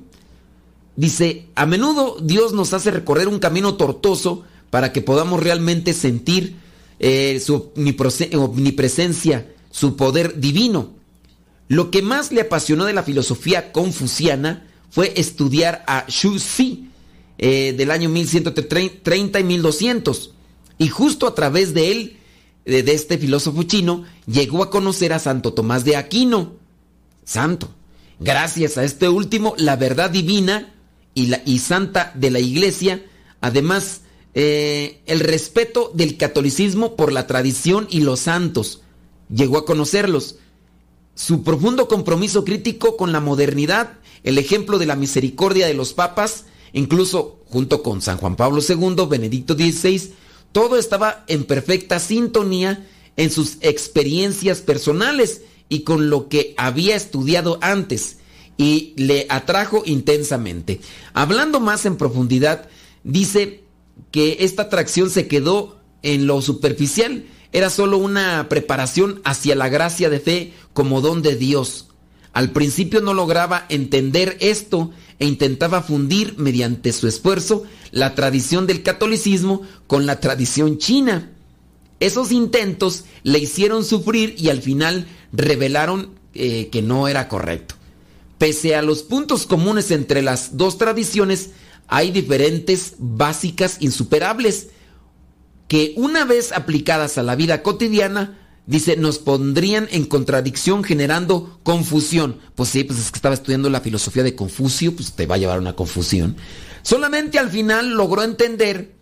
Dice, a menudo Dios nos hace recorrer un camino tortuoso para que podamos realmente sentir eh, su omnipresencia, su poder divino. Lo que más le apasionó de la filosofía confuciana fue estudiar a Xu Xi eh, del año 1130 y 1200. Y justo a través de él, de, este filósofo chino, llegó a conocer a Santo Tomás de Aquino, santo, Gracias a este último, la verdad divina y, la, y santa de la iglesia, además eh, el respeto del catolicismo por la tradición y los santos, llegó a conocerlos. Su profundo compromiso crítico con la modernidad, el ejemplo de la misericordia de los papas, incluso junto con San Juan Pablo II, Benedicto XVI, todo estaba en perfecta sintonía en sus experiencias personales y con lo que había estudiado antes y le atrajo intensamente. Hablando más en profundidad, dice que esta atracción se quedó en lo superficial, era solo una preparación hacia la gracia de fe como don de Dios. Al principio no lograba entender esto e intentaba fundir mediante su esfuerzo la tradición del catolicismo con la tradición china. Esos intentos le hicieron sufrir y al final revelaron eh, que no era correcto. Pese a los puntos comunes entre las dos tradiciones, hay diferentes básicas insuperables que una vez aplicadas a la vida cotidiana, dice, nos pondrían en contradicción generando confusión. Pues sí, pues es que estaba estudiando la filosofía de Confucio, pues te va a llevar a una confusión. Solamente al final logró entender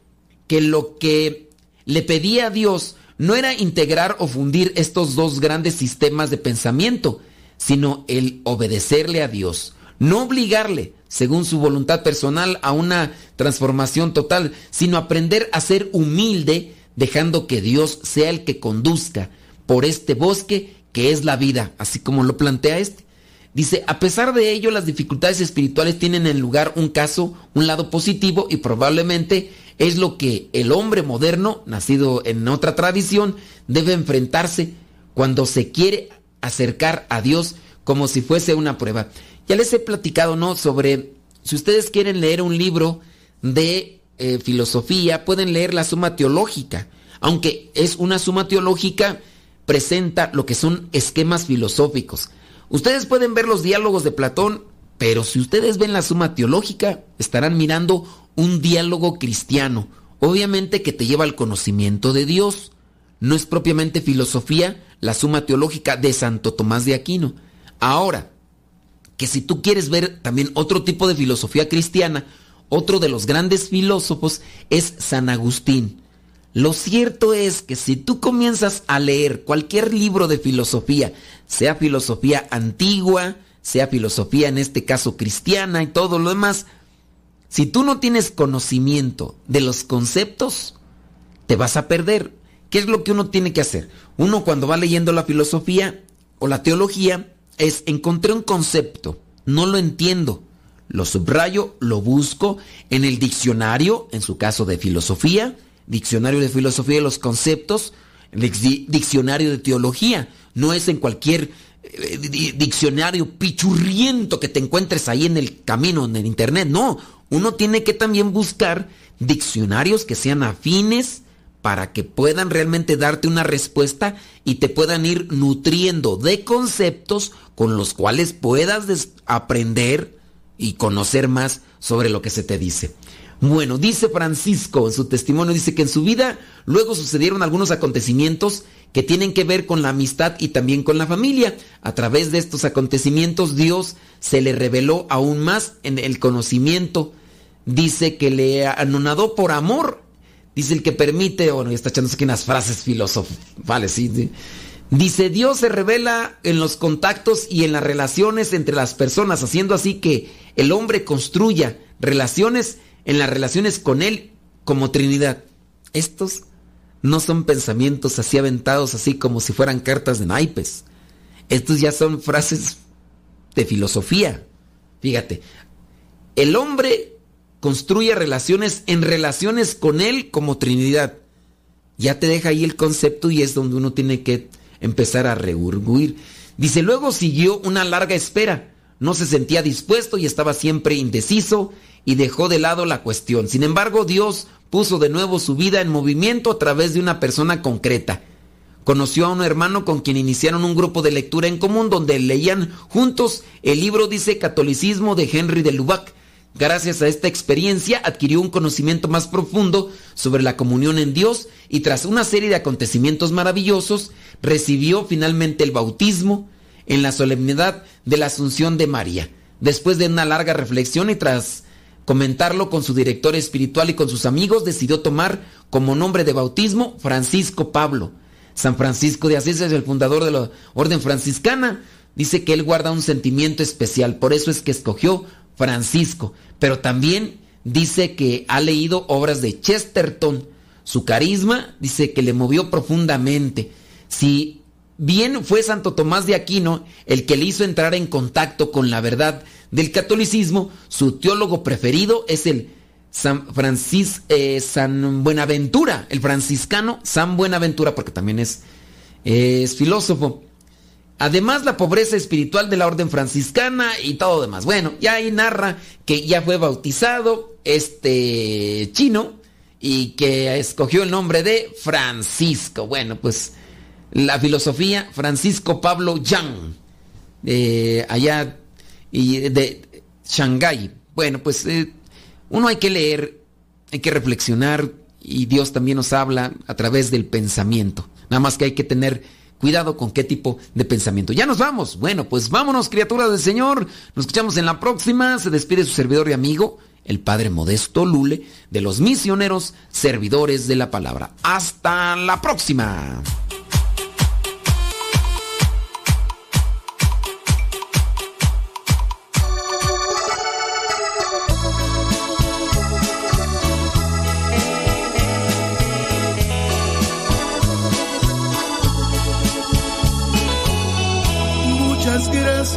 que lo que le pedía a Dios no era integrar o fundir estos dos grandes sistemas de pensamiento, sino el obedecerle a Dios, no obligarle, según su voluntad personal, a una transformación total, sino aprender a ser humilde, dejando que Dios sea el que conduzca por este bosque que es la vida, así como lo plantea este. Dice, a pesar de ello, las dificultades espirituales tienen en lugar un caso, un lado positivo y probablemente es lo que el hombre moderno, nacido en otra tradición, debe enfrentarse cuando se quiere acercar a Dios como si fuese una prueba. Ya les he platicado, ¿no? Sobre, si ustedes quieren leer un libro de eh, filosofía, pueden leer la Suma Teológica. Aunque es una Suma Teológica, presenta lo que son esquemas filosóficos. Ustedes pueden ver los diálogos de Platón, pero si ustedes ven la Suma Teológica, estarán mirando un diálogo cristiano, obviamente que te lleva al conocimiento de Dios. No es propiamente filosofía la Suma Teológica de Santo Tomás de Aquino. Ahora, que si tú quieres ver también otro tipo de filosofía cristiana, otro de los grandes filósofos es San Agustín. Lo cierto es que si tú comienzas a leer cualquier libro de filosofía, sea filosofía antigua, sea filosofía en este caso cristiana y todo lo demás, si tú no tienes conocimiento de los conceptos, te vas a perder. ¿Qué es lo que uno tiene que hacer? Uno cuando va leyendo la filosofía o la teología es encontré un concepto, no lo entiendo, lo subrayo, lo busco en el diccionario, en su caso de filosofía, diccionario de filosofía de los conceptos, diccionario de teología, no es en cualquier eh, diccionario pichurriento que te encuentres ahí en el camino, en el internet, no, uno tiene que también buscar diccionarios que sean afines para que puedan realmente darte una respuesta y te puedan ir nutriendo de conceptos con los cuales puedas aprender y conocer más sobre lo que se te dice. Bueno, dice Francisco en su testimonio, dice que en su vida luego sucedieron algunos acontecimientos que tienen que ver con la amistad y también con la familia. A través de estos acontecimientos Dios se le reveló aún más en el conocimiento. Dice que le anonadó por amor. Dice el que permite, bueno, y está echándose aquí unas frases filosofales, sí, Dice, Dios se revela en los contactos y en las relaciones entre las personas, haciendo así que el hombre construya relaciones en las relaciones con Él como Trinidad. Estos no son pensamientos así aventados, así como si fueran cartas de naipes. Estos ya son frases de filosofía. Fíjate, el hombre construye relaciones en relaciones con Él como Trinidad. Ya te deja ahí el concepto y es donde uno tiene que empezar a reurguir. Dice, luego siguió una larga espera. No se sentía dispuesto y estaba siempre indeciso y dejó de lado la cuestión. Sin embargo, Dios puso de nuevo su vida en movimiento a través de una persona concreta. Conoció a un hermano con quien iniciaron un grupo de lectura en común donde leían juntos el libro dice Catolicismo de Henry de Lubac. Gracias a esta experiencia adquirió un conocimiento más profundo sobre la comunión en Dios y tras una serie de acontecimientos maravillosos recibió finalmente el bautismo. en la solemnidad de la Asunción de María. Después de una larga reflexión y tras comentarlo con su director espiritual y con sus amigos, decidió tomar como nombre de bautismo Francisco Pablo. San Francisco de Asís es el fundador de la orden franciscana. Dice que él guarda un sentimiento especial, por eso es que escogió Francisco. Pero también dice que ha leído obras de Chesterton. Su carisma dice que le movió profundamente. Si bien fue Santo Tomás de Aquino el que le hizo entrar en contacto con la verdad del catolicismo, su teólogo preferido es el San Francis, eh, San Buenaventura, el franciscano San Buenaventura, porque también es, es filósofo. Además, la pobreza espiritual de la orden franciscana y todo demás. Bueno, ya ahí narra que ya fue bautizado este chino y que escogió el nombre de Francisco. Bueno, pues la filosofía Francisco Pablo Yang, eh, allá y de Shanghái. Bueno, pues eh, uno hay que leer, hay que reflexionar y Dios también nos habla a través del pensamiento. Nada más que hay que tener cuidado con qué tipo de pensamiento. Ya nos vamos. Bueno, pues vámonos, criaturas del Señor. Nos escuchamos en la próxima. Se despide su servidor y amigo, el Padre Modesto Lule, de los misioneros servidores de la palabra. Hasta la próxima.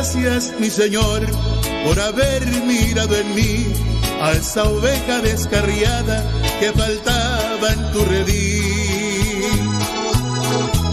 gracias, mi Señor, por haber mirado en mí a esa oveja descarriada que faltaba en tu redil.